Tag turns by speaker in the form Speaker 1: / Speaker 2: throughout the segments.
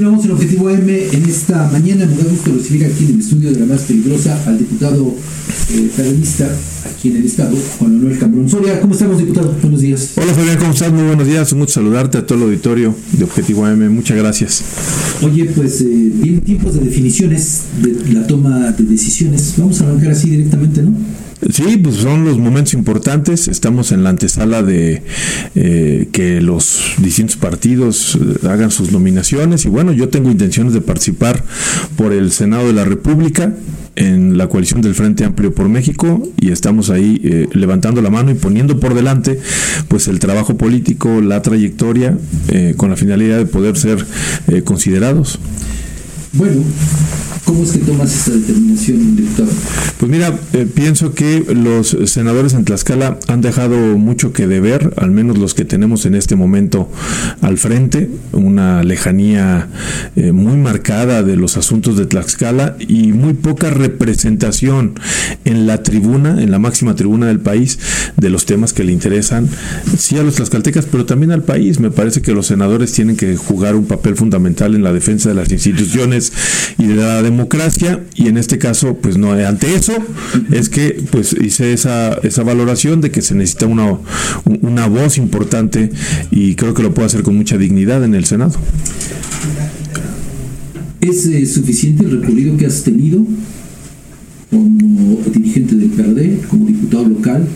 Speaker 1: Continuamos en Objetivo M en esta mañana. Me da gusto recibir aquí en el estudio de la más peligrosa al diputado eh, periodista aquí en el estado, Juan Manuel Cambrón Soria. ¿Cómo estamos, diputado? Buenos días.
Speaker 2: Hola, Fabián, ¿cómo estás? Muy buenos días. Un gusto saludarte a todo el auditorio de Objetivo M. Muchas gracias.
Speaker 1: Oye, pues eh, vienen tiempos de definiciones de la toma de decisiones. Vamos a arrancar así directamente, ¿no?
Speaker 2: Sí, pues son los momentos importantes. Estamos en la antesala de eh, que los distintos partidos eh, hagan sus nominaciones. Y bueno, yo tengo intenciones de participar por el Senado de la República en la coalición del Frente Amplio por México y estamos ahí eh, levantando la mano y poniendo por delante pues el trabajo político, la trayectoria eh, con la finalidad de poder ser eh, considerados.
Speaker 1: Bueno, ¿Cómo es que tomas esta determinación, diputado?
Speaker 2: Pues mira, eh, pienso que los senadores en Tlaxcala han dejado mucho que deber, al menos los que tenemos en este momento al frente, una lejanía eh, muy marcada de los asuntos de Tlaxcala y muy poca representación en la tribuna, en la máxima tribuna del país, de los temas que le interesan, sí a los tlaxcaltecas, pero también al país. Me parece que los senadores tienen que jugar un papel fundamental en la defensa de las instituciones y de la democracia democracia y en este caso pues no ante eso es que pues hice esa, esa valoración de que se necesita una, una voz importante y creo que lo puedo hacer con mucha dignidad en el Senado.
Speaker 1: ¿Es eh, suficiente el recorrido que has tenido como dirigente del PRD, como diputado local,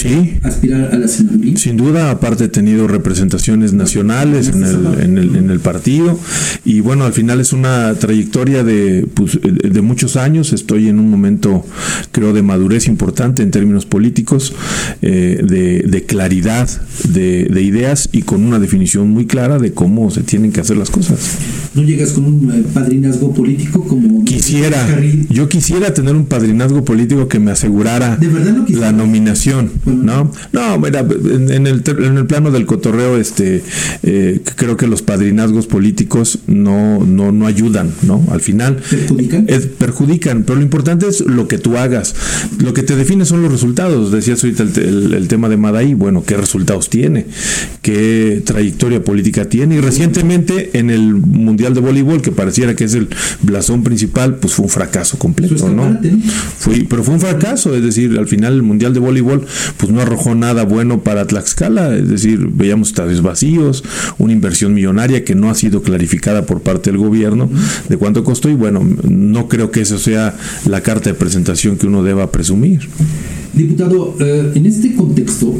Speaker 2: Sí.
Speaker 1: aspirar a la?
Speaker 2: Sin duda, aparte he tenido representaciones nacionales en el, en el, en el partido y bueno, al final es una trayectoria de, pues, de muchos años. Estoy en un momento, creo, de madurez importante en términos políticos, eh, de, de, claridad de, de, ideas y con una definición muy clara de cómo se tienen que hacer las cosas.
Speaker 1: ¿No llegas con un eh, padrinazgo político como...
Speaker 2: Quisiera, yo quisiera tener un padrinazgo político que me asegurara
Speaker 1: no
Speaker 2: la nominación. ¿No? No, mira, en el, en el plano del cotorreo, este, eh, creo que los padrinazgos políticos no, no, no ayudan, ¿no? Al final
Speaker 1: ¿Perjudican?
Speaker 2: Perjudican, pero lo importante es lo que tú hagas. Lo que te define son los resultados. Decías ahorita el, el, el tema de Madaí, bueno, ¿qué resultados tiene? ¿Qué trayectoria política tiene? Y recientemente en el Mundial de Voleibol, que pareciera que es el blasón principal, pues fue un fracaso completo, ¿no? Fue, pero fue un fracaso, es decir, al final el Mundial de Voleibol pues no arrojó nada bueno para Tlaxcala, es decir, veíamos estadios vacíos, una inversión millonaria que no ha sido clarificada por parte del gobierno de cuánto costó y bueno, no creo que eso sea la carta de presentación que uno deba presumir.
Speaker 1: Diputado, eh, en este contexto,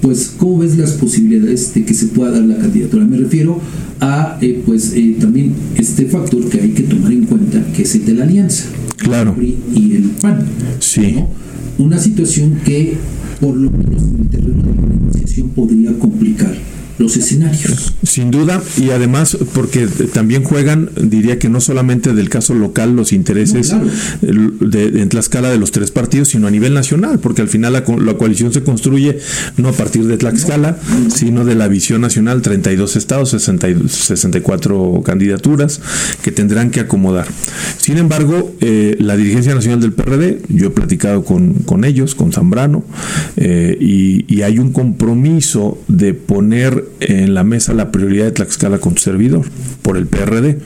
Speaker 1: pues, ¿cómo ves las posibilidades de que se pueda dar la candidatura? Me refiero a, eh, pues, eh, también este factor que hay que tomar en cuenta, que es el de la alianza.
Speaker 2: Claro.
Speaker 1: El y el PAN.
Speaker 2: Sí.
Speaker 1: ¿no? Una situación que, por lo menos en el terreno de la negociación, podría complicar los escenarios.
Speaker 2: Sin duda, y además porque también juegan, diría que no solamente del caso local los intereses
Speaker 1: No,
Speaker 2: de, de, en Tlaxcala de los tres partidos, sino a nivel nacional, porque al final la, la coalición se construye no a partir de Tlaxcala, sino de la visión nacional, 32 estados, 60 y- 64 candidaturas que tendrán que acomodar. Sin embargo, eh, la dirigencia nacional del PRD, yo he platicado con, con ellos, con Zambrano, eh, y, y hay un compromiso de poner en la mesa la prioridad de Tlaxcala con su servidor por el PRD.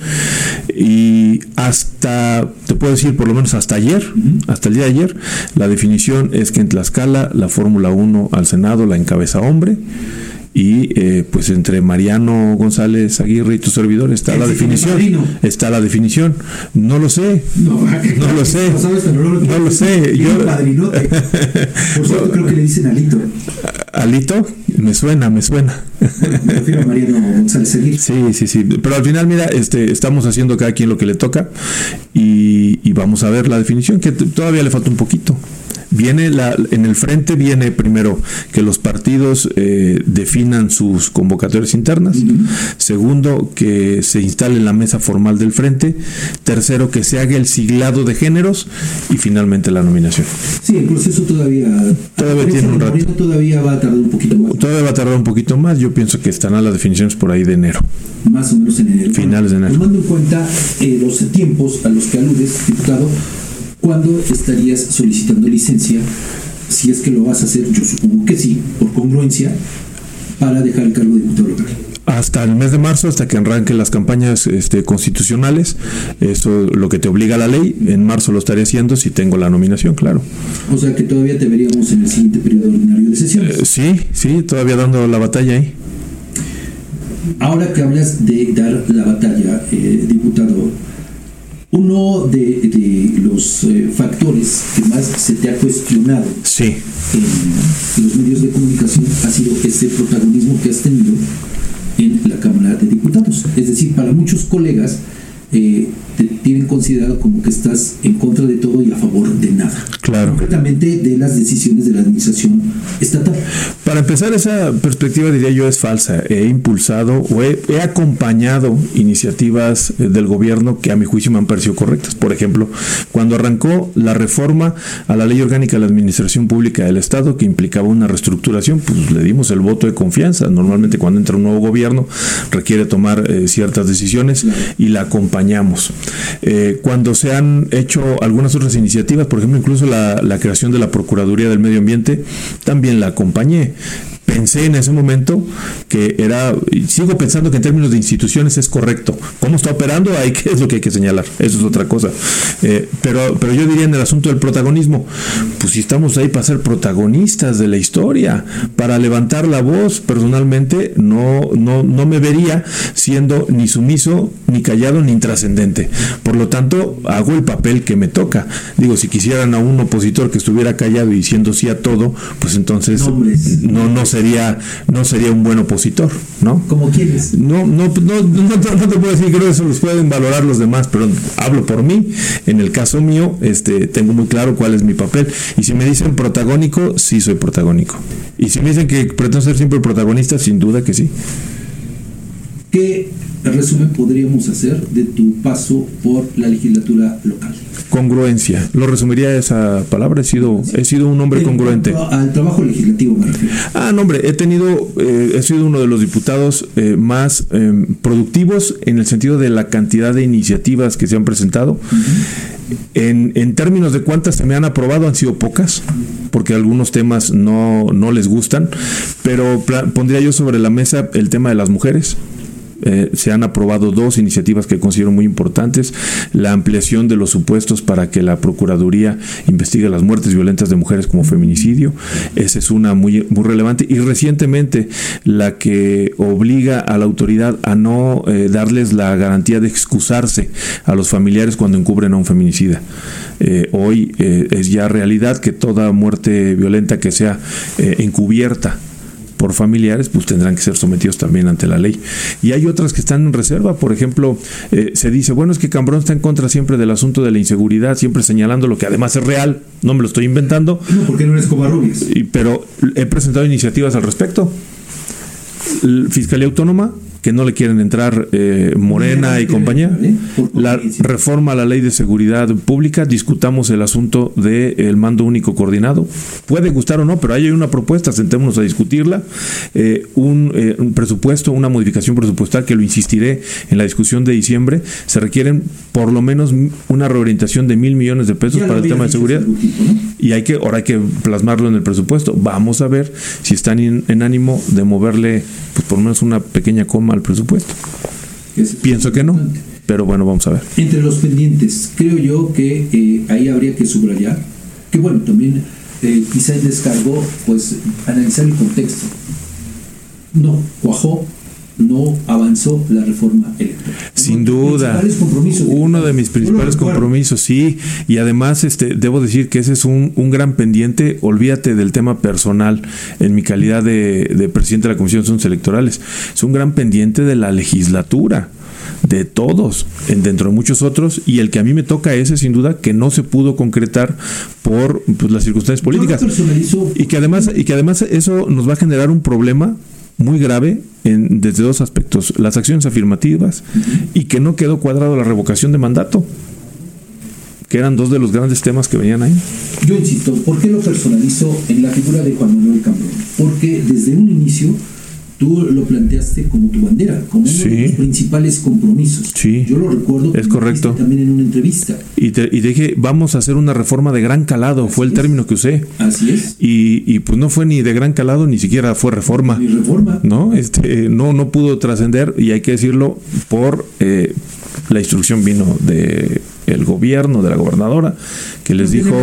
Speaker 2: Y hasta, te puedo decir, por lo menos hasta ayer, hasta el día de ayer, la definición es que en Tlaxcala la Fórmula 1 al Senado la encabeza hombre. Y eh, pues entre Mariano González Aguirre y tu servidor está
Speaker 1: ¿Quién
Speaker 2: la definición. Está la definición. No lo sé.
Speaker 1: No,
Speaker 2: No lo sé.
Speaker 1: No, lo-
Speaker 2: sé. Yo-
Speaker 1: padrinote. Por cierto, creo que le dicen Alito.
Speaker 2: Alito, me suena, me suena.
Speaker 1: A Mariano González.
Speaker 2: Sí, sí, sí. Pero al final, mira, este, estamos haciendo cada quien lo que le toca y, y vamos a ver la definición, que todavía le falta un poquito. Viene la, en el frente viene primero que los partidos eh, definan sus convocatorias internas. Segundo, que se instale la mesa formal del frente. Tercero, que se haga el siglado de géneros. Y finalmente la nominación.
Speaker 1: Sí, el proceso todavía.
Speaker 2: Todavía tiene un rato.
Speaker 1: Todavía va a tardar un poquito más.
Speaker 2: Todavía va a tardar un poquito más. Yo pienso que estarán las definiciones por ahí de enero.
Speaker 1: Más o menos en enero.
Speaker 2: Finales de enero.
Speaker 1: Tomando en cuenta eh, los tiempos a los que aludes, diputado, ¿cuándo estarías solicitando licencia? Si es que lo vas a hacer, yo supongo que sí, por congruencia, para dejar el cargo de diputado local.
Speaker 2: hasta el mes de marzo, hasta que arranquen las campañas este, constitucionales. Eso lo que te obliga la ley. En marzo lo estaré haciendo si tengo la nominación, claro.
Speaker 1: O sea que todavía te veríamos en el siguiente periodo ordinario de sesiones.
Speaker 2: Eh, sí, sí, todavía dando la batalla ahí.
Speaker 1: Ahora que hablas de dar la batalla, eh, diputado, uno de, los eh, factores que más se te ha cuestionado
Speaker 2: sí.
Speaker 1: en los medios de comunicación ha sido ese protagonismo que has tenido en la Cámara de Diputados. Es decir, para muchos colegas, eh, te tienen considerado como que estás en contra de todo y a favor de nada.
Speaker 2: Claro.
Speaker 1: Concretamente de las decisiones de la administración estatal.
Speaker 2: Para empezar, esa perspectiva diría yo es falsa. He impulsado o he, acompañado iniciativas eh, del gobierno que a mi juicio me han parecido correctas. Por ejemplo, cuando arrancó la reforma a la ley orgánica de la administración pública del Estado que implicaba una reestructuración, pues le dimos el voto de confianza. Normalmente cuando entra un nuevo gobierno requiere tomar eh, ciertas decisiones y la acompañamos. Eh, cuando se han hecho algunas otras iniciativas, por ejemplo, incluso la, la creación de la Procuraduría del Medio Ambiente, también la acompañé pensé en ese momento que era, sigo pensando que en términos de instituciones es correcto. ¿Cómo está operando? Ahí qué es lo que hay que señalar. Eso es otra cosa. Eh, pero, pero yo diría en el asunto del protagonismo, pues si estamos ahí para ser protagonistas de la historia, para levantar la voz, personalmente no, no, no me vería siendo ni sumiso, ni callado, ni intrascendente. Por lo tanto, hago el papel que me toca. Digo, si quisieran a un opositor que estuviera callado y diciendo sí a todo, pues entonces no, no sería no sería un buen opositor, ¿no?
Speaker 1: ¿Como quieres?
Speaker 2: No, no, no, no, te puedo decir, creo que eso los pueden valorar los demás, pero hablo por mí. En el caso mío, este, tengo muy claro cuál es mi papel. Y si me dicen protagónico, sí soy protagónico. Y si me dicen que pretendo ser siempre protagonista, sin duda que sí.
Speaker 1: ¿Qué resumen podríamos hacer de tu paso por la legislatura local?
Speaker 2: Congruencia. Lo resumiría esa palabra. He sido, he sido un hombre congruente.
Speaker 1: Al trabajo legislativo me refiero.
Speaker 2: Ah, no, hombre. He tenido, eh, he sido uno de los diputados eh, más eh, productivos en el sentido de la cantidad de iniciativas que se han presentado. en, en, términos de cuántas se me han aprobado, han sido pocas, porque algunos temas no, no les gustan, pero pondría yo sobre la mesa el tema de las mujeres. Eh, se han aprobado dos iniciativas que considero muy importantes. La ampliación de los supuestos para que la Procuraduría investigue las muertes violentas de mujeres como feminicidio. Esa es una muy, muy relevante. Y recientemente la que obliga a la autoridad a no eh, darles la garantía de excusarse a los familiares cuando encubren a un feminicida. Eh, hoy es ya realidad que toda muerte violenta que sea encubierta por familiares, pues tendrán que ser sometidos también ante la ley. Y hay otras que están en reserva, por ejemplo, eh, se dice, bueno, es que Cambrón está en contra siempre del asunto de la inseguridad, siempre señalando lo que además es real, no me lo estoy inventando.
Speaker 1: No, porque no eres Covarrubias.
Speaker 2: Pero he presentado iniciativas al respecto. Fiscalía Autónoma que no le quieren entrar eh, Morena y compañía. ¿eh? La reforma a la ley de seguridad pública, discutamos el asunto del mando único coordinado. Puede gustar o no, pero ahí hay una propuesta, sentémonos a discutirla. Eh, un, presupuesto, una modificación presupuestal, que lo insistiré en la discusión de diciembre, se requieren por lo menos una reorientación de mil millones de pesos para el tema de seguridad. Y hay que, ahora hay que plasmarlo en el presupuesto. Vamos a ver si están en, ánimo de moverle pues, por lo menos una pequeña coma al presupuesto. Pienso que no, pero bueno, vamos a ver.
Speaker 1: Entre los pendientes, creo yo que eh, ahí habría que subrayar que, bueno, también eh, quizá el descargo, pues analizar el contexto. No, cuajó no avanzó la reforma electoral.
Speaker 2: Sin duda. Uno de mis principales compromisos, sí. Y además, este, debo decir que ese es un, gran pendiente. Olvídate del tema personal en mi calidad de, presidente de la Comisión de Asuntos Electorales. Es un gran pendiente de la legislatura de todos, en, dentro de muchos otros, y el que a mí me toca ese, sin duda, que no se pudo concretar por pues, las circunstancias políticas. Y que además, y que además eso nos va a generar un problema muy grave en, desde dos aspectos, las acciones afirmativas y que no quedó cuadrado la revocación de mandato, que eran dos de los grandes temas que venían ahí.
Speaker 1: Yo insisto, ¿por qué lo personalizo en la figura de Juan Manuel Cambrón? Porque desde un inicio tú lo planteaste como tu bandera, como uno de los principales compromisos.
Speaker 2: Sí.
Speaker 1: Yo lo recuerdo.
Speaker 2: Es correcto.
Speaker 1: También en una entrevista.
Speaker 2: Y, te, y dije, vamos a hacer una reforma de gran calado, fue el término que usé.
Speaker 1: Así es.
Speaker 2: Y, y, pues no fue ni de gran calado, ni siquiera fue reforma.
Speaker 1: Ni reforma.
Speaker 2: No, este, no, no pudo trascender, y hay que decirlo, por eh, la instrucción vino de el gobierno, de la gobernadora, que les dijo,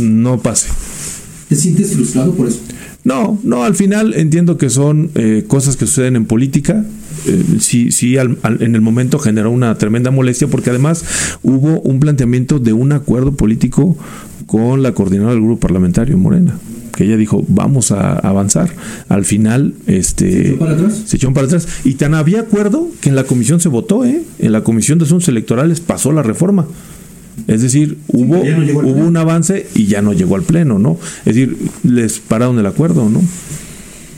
Speaker 2: no pase.
Speaker 1: ¿Te sientes frustrado por eso?
Speaker 2: No, no, al final entiendo que son eh, cosas que suceden en política. Eh, sí, sí, en el momento generó una tremenda molestia porque además hubo un planteamiento de un acuerdo político con la coordinadora del grupo parlamentario Morena que ella dijo vamos a avanzar al final este
Speaker 1: se echó para atrás,
Speaker 2: se echó para atrás. y tan había acuerdo que en la comisión se votó eh en la comisión de asuntos electorales pasó la reforma es decir, hubo, hubo un avance y ya no llegó al pleno, ¿no? Es decir, les pararon el acuerdo, ¿no?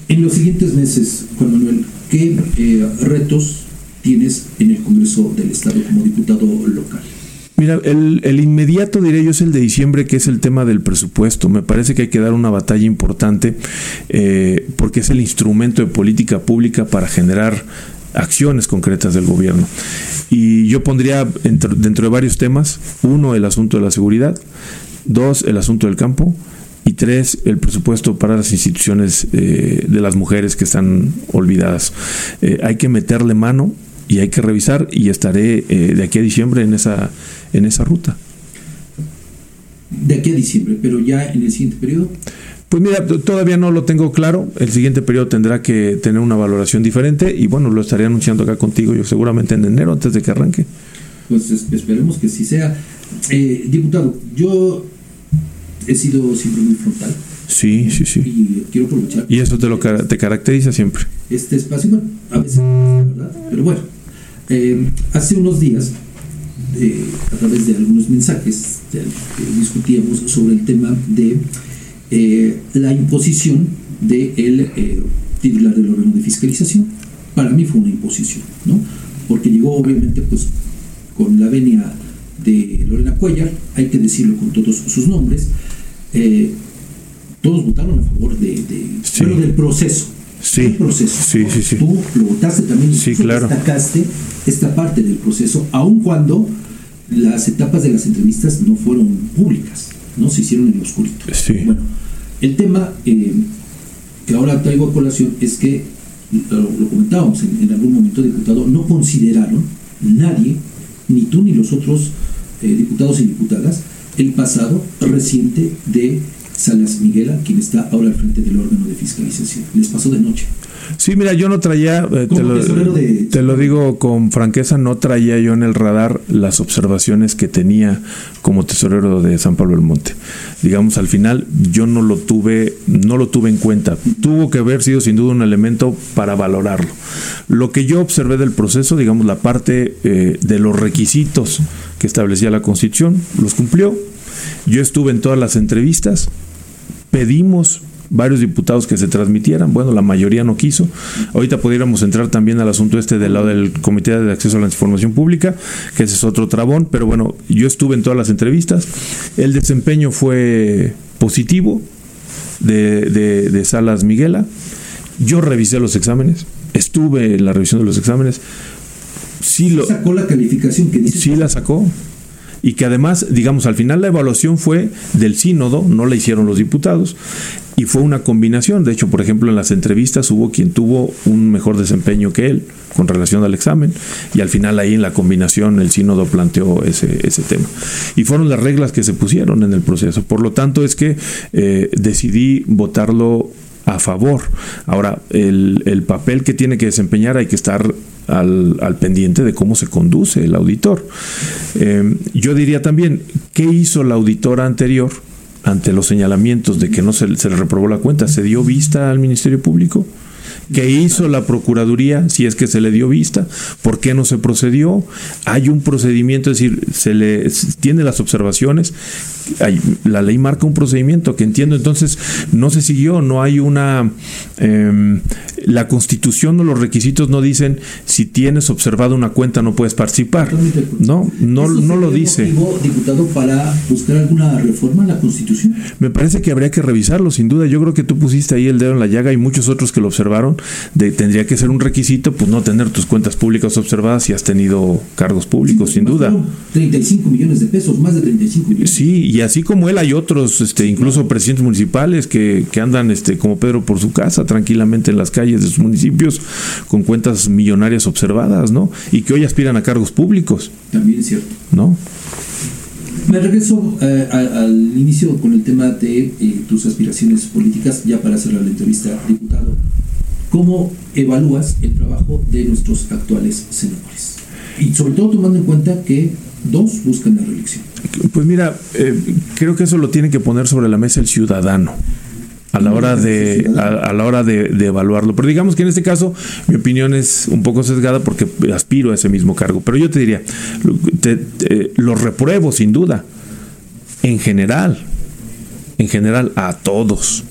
Speaker 1: En los siguientes meses, Juan Manuel, ¿qué eh, retos tienes en el Congreso del Estado como diputado local?
Speaker 2: Mira, el, el, inmediato, diré yo, es el de diciembre, que es el tema del presupuesto. Me parece que hay que dar una batalla importante eh, porque es el instrumento de política pública para generar acciones concretas del gobierno. Y yo pondría dentro, de varios temas, uno, el asunto de la seguridad, dos, el asunto del campo, y tres, el presupuesto para las instituciones eh, de las mujeres que están olvidadas. Eh, hay que meterle mano y hay que revisar y estaré eh, de aquí a diciembre en esa, en esa ruta.
Speaker 1: De aquí a diciembre, pero ya en el siguiente periodo.
Speaker 2: Pues mira, todavía no lo tengo claro. El siguiente periodo tendrá que tener una valoración diferente y bueno, lo estaré anunciando acá contigo yo seguramente en enero antes de que arranque.
Speaker 1: Pues esperemos que sí sea. Eh, diputado, yo he sido siempre muy frontal.
Speaker 2: Sí, sí, sí.
Speaker 1: Y quiero aprovechar.
Speaker 2: Y eso te lo te caracteriza siempre.
Speaker 1: Este espacio, bueno, a veces, ¿verdad? Pero bueno, eh, hace unos días, eh, a través de algunos mensajes, discutíamos sobre el tema de eh, la imposición del de eh, titular del órgano de fiscalización. Para mí fue una imposición, ¿no? Porque llegó obviamente pues con la venia de Lorena Cuellar, hay que decirlo con todos sus nombres, eh, todos votaron a favor de, del proceso.
Speaker 2: Sí,
Speaker 1: proceso.
Speaker 2: Sí,
Speaker 1: Tú lo votaste también
Speaker 2: sí, claro.
Speaker 1: destacaste esta parte del proceso, aun cuando las etapas de las entrevistas no fueron públicas. ¿No? Se hicieron en lo oscurito. Bueno, el tema eh, que ahora traigo a colación es que, lo, comentábamos en, algún momento, diputado, no consideraron nadie, ni tú ni los otros eh, diputados y diputadas, el pasado reciente de Salas Miguela, quien está ahora al frente del órgano de fiscalización. Les pasó de noche.
Speaker 2: Sí, mira, yo no traía, eh, te, lo, digo con franqueza, no traía yo en el radar las observaciones que tenía como tesorero de San Pablo del Monte. Digamos, al final yo no lo tuve, no lo tuve en cuenta. Tuvo que haber sido sin duda un elemento para valorarlo. Lo que yo observé del proceso, digamos, la parte eh, de los requisitos que establecía la Constitución, los cumplió. Yo estuve en todas las entrevistas, pedimos varios diputados que se transmitieran. Bueno, la mayoría no quiso. Ahorita pudiéramos entrar también al asunto este del lado del Comité de Acceso a la Información Pública, que ese es otro trabón, pero bueno, yo estuve en todas las entrevistas. El desempeño fue positivo de, de, Salas Miguela. Yo revisé los exámenes, estuve en la revisión de los exámenes. Sí lo,
Speaker 1: sacó la calificación que dice.
Speaker 2: Sí la sacó y que además, digamos, al final la evaluación fue del sínodo, no la hicieron los diputados, y fue una combinación. De hecho, por ejemplo, en las entrevistas hubo quien tuvo un mejor desempeño que él con relación al examen, y al final ahí en la combinación el sínodo planteó ese, ese tema. Y fueron las reglas que se pusieron en el proceso. Por lo tanto, es que eh, decidí votarlo a favor. Ahora, el, el, papel que tiene que desempeñar hay que estar al, al pendiente de cómo se conduce el auditor. Eh, yo diría también, ¿qué hizo la auditora anterior ante los señalamientos de que no se, se le reprobó la cuenta? ¿Se dio vista al Ministerio Público? ¿Qué hizo la Procuraduría si es que se le dio vista? ¿Por qué no se procedió? Hay un procedimiento, es decir, se le tiene las observaciones, la ley marca un procedimiento que entiendo entonces no se siguió, no hay una... Em, la constitución o los requisitos no dicen si tienes observado una cuenta no puedes participar. No, no, no lo dice.
Speaker 1: diputado, para buscar alguna reforma en la constitución?
Speaker 2: Me parece que habría que revisarlo, sin duda. Yo creo que tú pusiste ahí el dedo en la llaga y muchos otros que lo observaron observaron, de, tendría que ser un requisito, pues no tener tus cuentas públicas observadas si has tenido cargos públicos, sin duda.
Speaker 1: 35 millones de pesos, más de 35 millones.
Speaker 2: Sí, y así como él hay otros, este, incluso presidentes municipales que, que andan, este, como Pedro por su casa, tranquilamente en las calles de sus municipios, con cuentas millonarias observadas, ¿no? Y que hoy aspiran a cargos públicos.
Speaker 1: También es cierto.
Speaker 2: ¿No?
Speaker 1: Me regreso eh, a- al inicio con el tema de eh, tus aspiraciones políticas, ya para cerrar la entrevista, diputado. ¿Cómo evalúas el trabajo de nuestros actuales senadores? Y sobre todo tomando en cuenta que dos buscan la reelección.
Speaker 2: Pues mira, eh, creo que eso lo tiene que poner sobre la mesa el ciudadano a la hora de a, a la hora de, de evaluarlo. Pero digamos que en este caso mi opinión es un poco sesgada porque aspiro a ese mismo cargo. Pero yo te diría, te- te- los repruebo sin duda, en general, en general a todos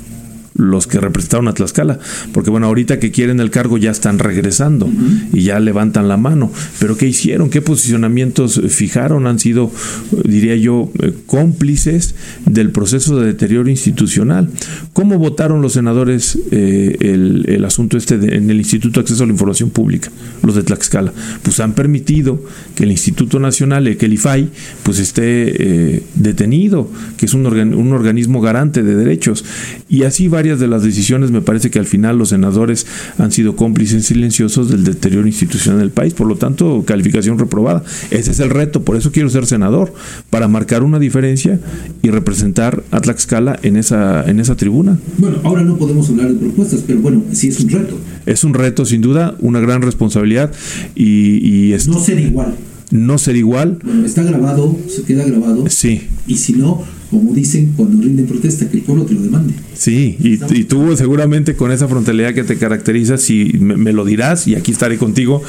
Speaker 2: los que representaron a Tlaxcala, porque bueno, ahorita que quieren el cargo ya están regresando y ya levantan la mano, pero ¿qué hicieron? ¿Qué posicionamientos fijaron? Han sido, eh, diría yo, eh, cómplices del proceso de deterioro institucional. ¿Cómo votaron los senadores eh, el, asunto este de- en el Instituto de Acceso a la Información Pública, los de Tlaxcala? Pues han permitido que el Instituto Nacional, el IFAI, pues esté detenido, que es un, organ- un organismo garante de derechos. Y así varias de las decisiones me parece que al final los senadores han sido cómplices silenciosos del deterioro institucional del país, por lo tanto, calificación reprobada. Ese es el reto, por eso quiero ser senador, para marcar una diferencia y representar a Tlaxcala en esa, en esa tribuna.
Speaker 1: Bueno, ahora no podemos hablar de propuestas, pero bueno, sí es un reto.
Speaker 2: Es un reto, sin duda, una gran responsabilidad y, y es-
Speaker 1: No ser igual.
Speaker 2: no ser igual.
Speaker 1: Bueno, está grabado, se queda grabado.
Speaker 2: Sí,
Speaker 1: Y si no, como dicen cuando rinden protesta, que el pueblo te lo demande.
Speaker 2: Sí, y, y tú seguramente con esa frontalidad que te caracteriza, si me, me lo dirás y aquí estaré contigo,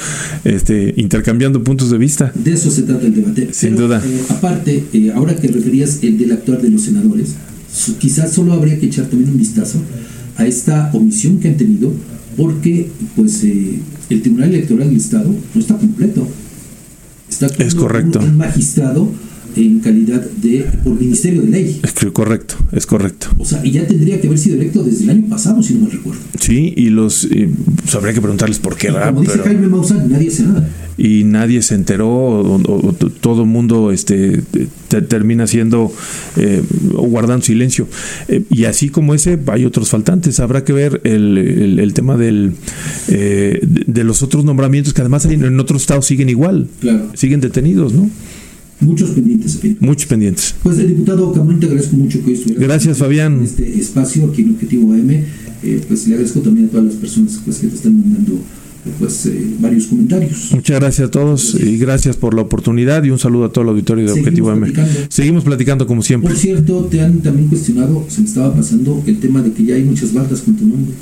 Speaker 2: este, intercambiando puntos de vista.
Speaker 1: De eso se trata el debate.
Speaker 2: Sin
Speaker 1: Pero,
Speaker 2: duda.
Speaker 1: eh, aparte, eh, ahora que referías el del actuar de los senadores, su- quizás solo habría que echar también un vistazo a esta omisión que han tenido, porque pues eh, el Tribunal Electoral del Estado no está completo. Está
Speaker 2: Es correcto.
Speaker 1: Un, un magistrado en calidad de por Ministerio de Ley.
Speaker 2: Es que correcto, es correcto.
Speaker 1: O sea, y ya tendría que haber sido electo desde el año pasado, si no mal recuerdo.
Speaker 2: Sí, y los pues, habría que preguntarles por qué,
Speaker 1: Y como dice
Speaker 2: Pero-
Speaker 1: Jaime Maussan, nadie hace nada.
Speaker 2: y nadie se enteró o, o- o t- todo el mundo este te- termina siendo eh, o guardando silencio Eh, y así como ese hay otros faltantes habrá que ver el, el- el tema del eh, de, de los otros nombramientos que además hay en, en otros estados siguen igual
Speaker 1: Claro.
Speaker 2: siguen detenidos no
Speaker 1: Muchos pendientes, en fin.
Speaker 2: muchos pendientes
Speaker 1: Pues el diputado Cameron, te agradezco mucho que estuvieras
Speaker 2: Gracias,
Speaker 1: en
Speaker 2: Fabián.
Speaker 1: este espacio aquí en Objetivo AM. Eh, pues le agradezco también a todas las personas pues, que te están mandando eh, pues, eh, varios comentarios.
Speaker 2: muchas gracias a todos y gracias por la oportunidad y un saludo a todo el auditorio de
Speaker 1: Seguimos
Speaker 2: Objetivo M
Speaker 1: platicando.
Speaker 2: seguimos platicando como siempre
Speaker 1: Por cierto, te han también cuestionado, se me estaba pasando el tema de que ya hay muchas bardas con tu nombre.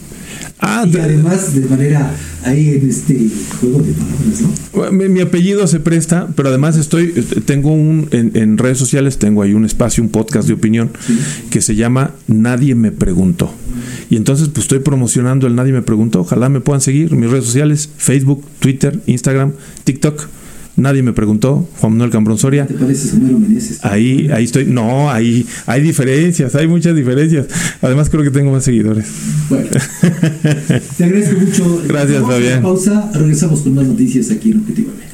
Speaker 2: Ah,
Speaker 1: Y
Speaker 2: de-
Speaker 1: además de manera ahí en este juego de palabras, ¿no?
Speaker 2: Mi, mi apellido se presta, pero además estoy, tengo un, en, en redes sociales tengo ahí un espacio, un podcast de opinión
Speaker 1: Sí.
Speaker 2: que se llama Nadie me preguntó. Y entonces pues estoy promocionando el Nadie me preguntó. Ojalá me puedan seguir mis redes sociales, Facebook, Twitter, Instagram, TikTok. Nadie me preguntó, Juan Manuel Cambrón Soria.
Speaker 1: ¿Te pareces Homero Meneses?
Speaker 2: Ahí, ahí estoy. No, ahí hay diferencias, hay muchas diferencias. Además creo que tengo más seguidores.
Speaker 1: Bueno, te agradezco mucho.
Speaker 2: Gracias, Fabián.
Speaker 1: Pausa, regresamos con más noticias aquí en Objetivo AM.